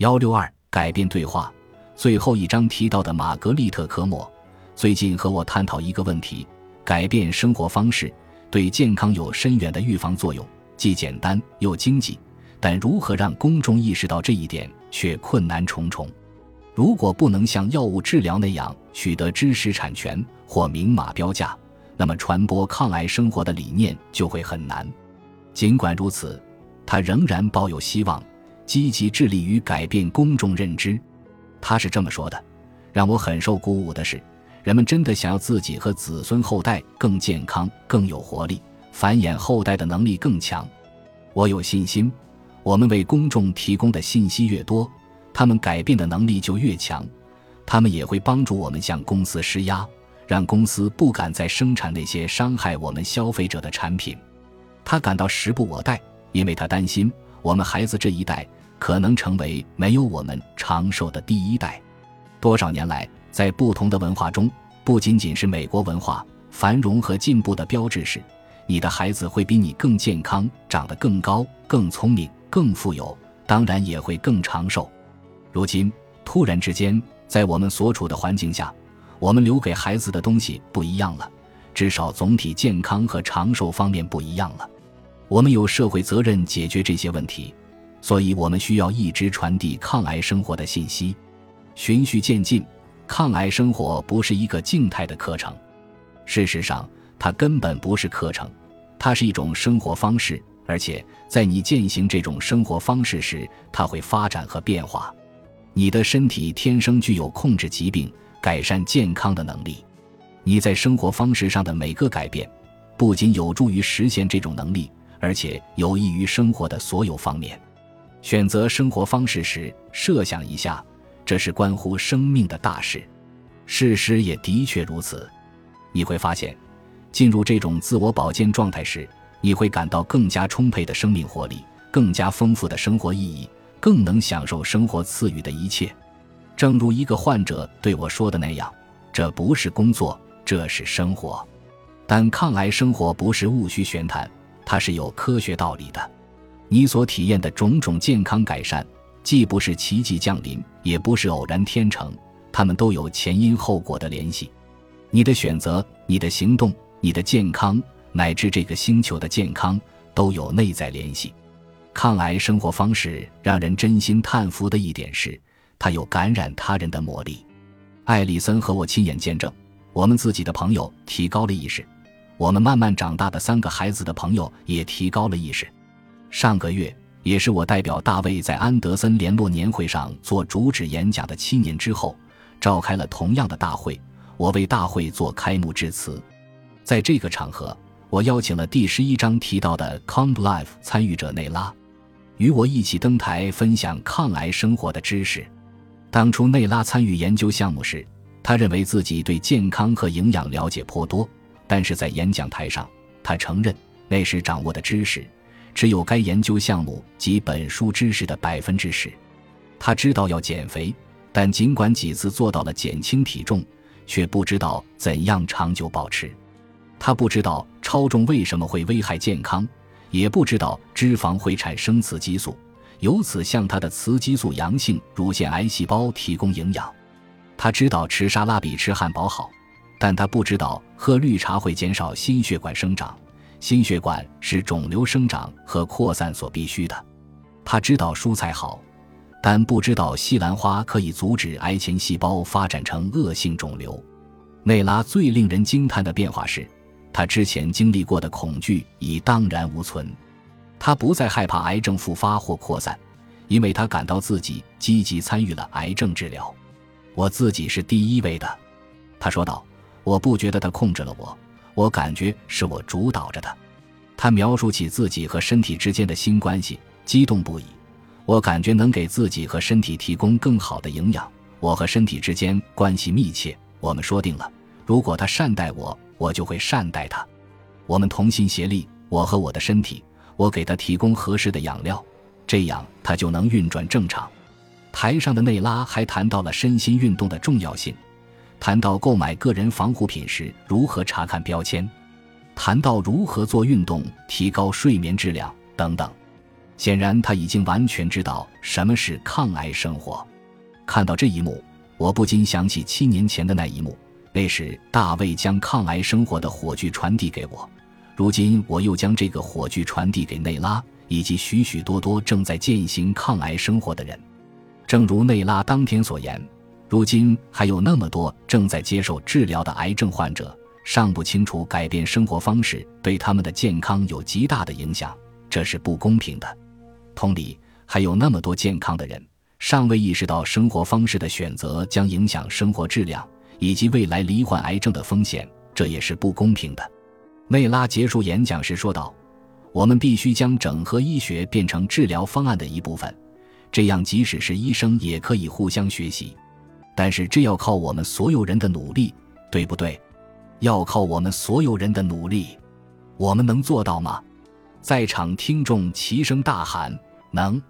幺六二改变对话，最后一章提到的玛格丽特·科莫最近和我探讨一个问题：改变生活方式对健康有深远的预防作用，既简单又经济。但如何让公众意识到这一点，却困难重重。如果不能像药物治疗那样取得知识产权或明码标价，那么传播抗癌生活的理念就会很难。尽管如此，他仍然抱有希望，积极致力于改变公众认知。他是这么说的：“让我很受鼓舞的是，人们真的想要自己和子孙后代更健康、更有活力，繁衍后代的能力更强。我有信心。”我们为公众提供的信息越多，他们改变的能力就越强。他们也会帮助我们向公司施压，让公司不敢再生产那些伤害我们消费者的产品。他感到时不我待，因为他担心我们孩子这一代可能成为没有我们长寿的第一代。多少年来，在不同的文化中，不仅仅是美国文化，繁荣和进步的标志是你的孩子会比你更健康，长得更高，更聪明。更富有，当然也会更长寿。如今突然之间，在我们所处的环境下，我们留给孩子的东西不一样了，至少总体健康和长寿方面不一样了。我们有社会责任解决这些问题，所以我们需要一直传递抗癌生活的信息，循序渐进。抗癌生活不是一个静态的课程，事实上，它根本不是课程，它是一种生活方式。而且，在你践行这种生活方式时，它会发展和变化。你的身体天生具有控制疾病、改善健康的能力。你在生活方式上的每个改变，不仅有助于实现这种能力，而且有益于生活的所有方面。选择生活方式时，设想一下，这是关乎生命的大事。事实也的确如此。你会发现，进入这种自我保健状态时。你会感到更加充沛的生命活力，更加丰富的生活意义，更能享受生活赐予的一切。正如一个患者对我说的那样：“这不是工作，这是生活。”但抗癌生活不是务虚玄谈，它是有科学道理的。你所体验的种种健康改善，既不是奇迹降临，也不是偶然天成，它们都有前因后果的联系。你的选择，你的行动，你的健康。乃至这个星球的健康都有内在联系。抗癌生活方式让人真心叹服的一点是，它有感染他人的魔力。艾里森和我亲眼见证，我们自己的朋友提高了意识，我们慢慢长大的三个孩子的朋友也提高了意识。上个月，也是我代表大卫在安德森联络年会上做主旨演讲的七年之后，召开了同样的大会，我为大会做开幕致辞。在这个场合。我邀请了第十一章提到的 Count Life 参与者内拉，与我一起登台分享抗癌生活的知识。当初内拉参与研究项目时，他认为自己对健康和营养了解颇多，但是在演讲台上，他承认那时掌握的知识只有该研究项目及本书知识的百分之十。他知道要减肥，但尽管几次做到了减轻体重，却不知道怎样长久保持。他不知道超重为什么会危害健康，也不知道脂肪会产生雌激素，由此向他的雌激素阳性乳腺癌细胞提供营养。他知道吃沙拉比吃汉堡好，但他不知道喝绿茶会减少心血管生长，心血管是肿瘤生长和扩散所必须的。他知道蔬菜好，但不知道西兰花可以阻止癌前细胞发展成恶性肿瘤。内拉最令人惊叹的变化是。他之前经历过的恐惧已荡然无存，他不再害怕癌症复发或扩散，因为他感到自己积极参与了癌症治疗。我自己是第一位的，他说道。我不觉得他控制了我，我感觉是我主导着的。他描述起自己和身体之间的新关系，激动不已。我感觉能给自己和身体提供更好的营养。我和身体之间关系密切，我们说定了，如果他善待我。我就会善待他，我们同心协力，我和我的身体，我给他提供合适的养料，这样他就能运转正常。台上的内拉还谈到了身心运动的重要性，谈到购买个人防护品时如何查看标签，谈到如何做运动提高睡眠质量等等。显然，他已经完全知道什么是抗癌生活。看到这一幕，我不禁想起七年前的那一幕。那时，大卫将抗癌生活的火炬传递给我，如今我又将这个火炬传递给内拉以及许许多多正在践行抗癌生活的人。正如内拉当天所言，如今还有那么多正在接受治疗的癌症患者尚不清楚改变生活方式对他们的健康有极大的影响，这是不公平的。同理，还有那么多健康的人尚未意识到生活方式的选择将影响生活质量。以及未来罹患癌症的风险，这也是不公平的。内拉结束演讲时说道：“我们必须将整合医学变成治疗方案的一部分，这样即使是医生也可以互相学习。但是这要靠我们所有人的努力，对不对？要靠我们所有人的努力，我们能做到吗？”在场听众齐声大喊：“能！”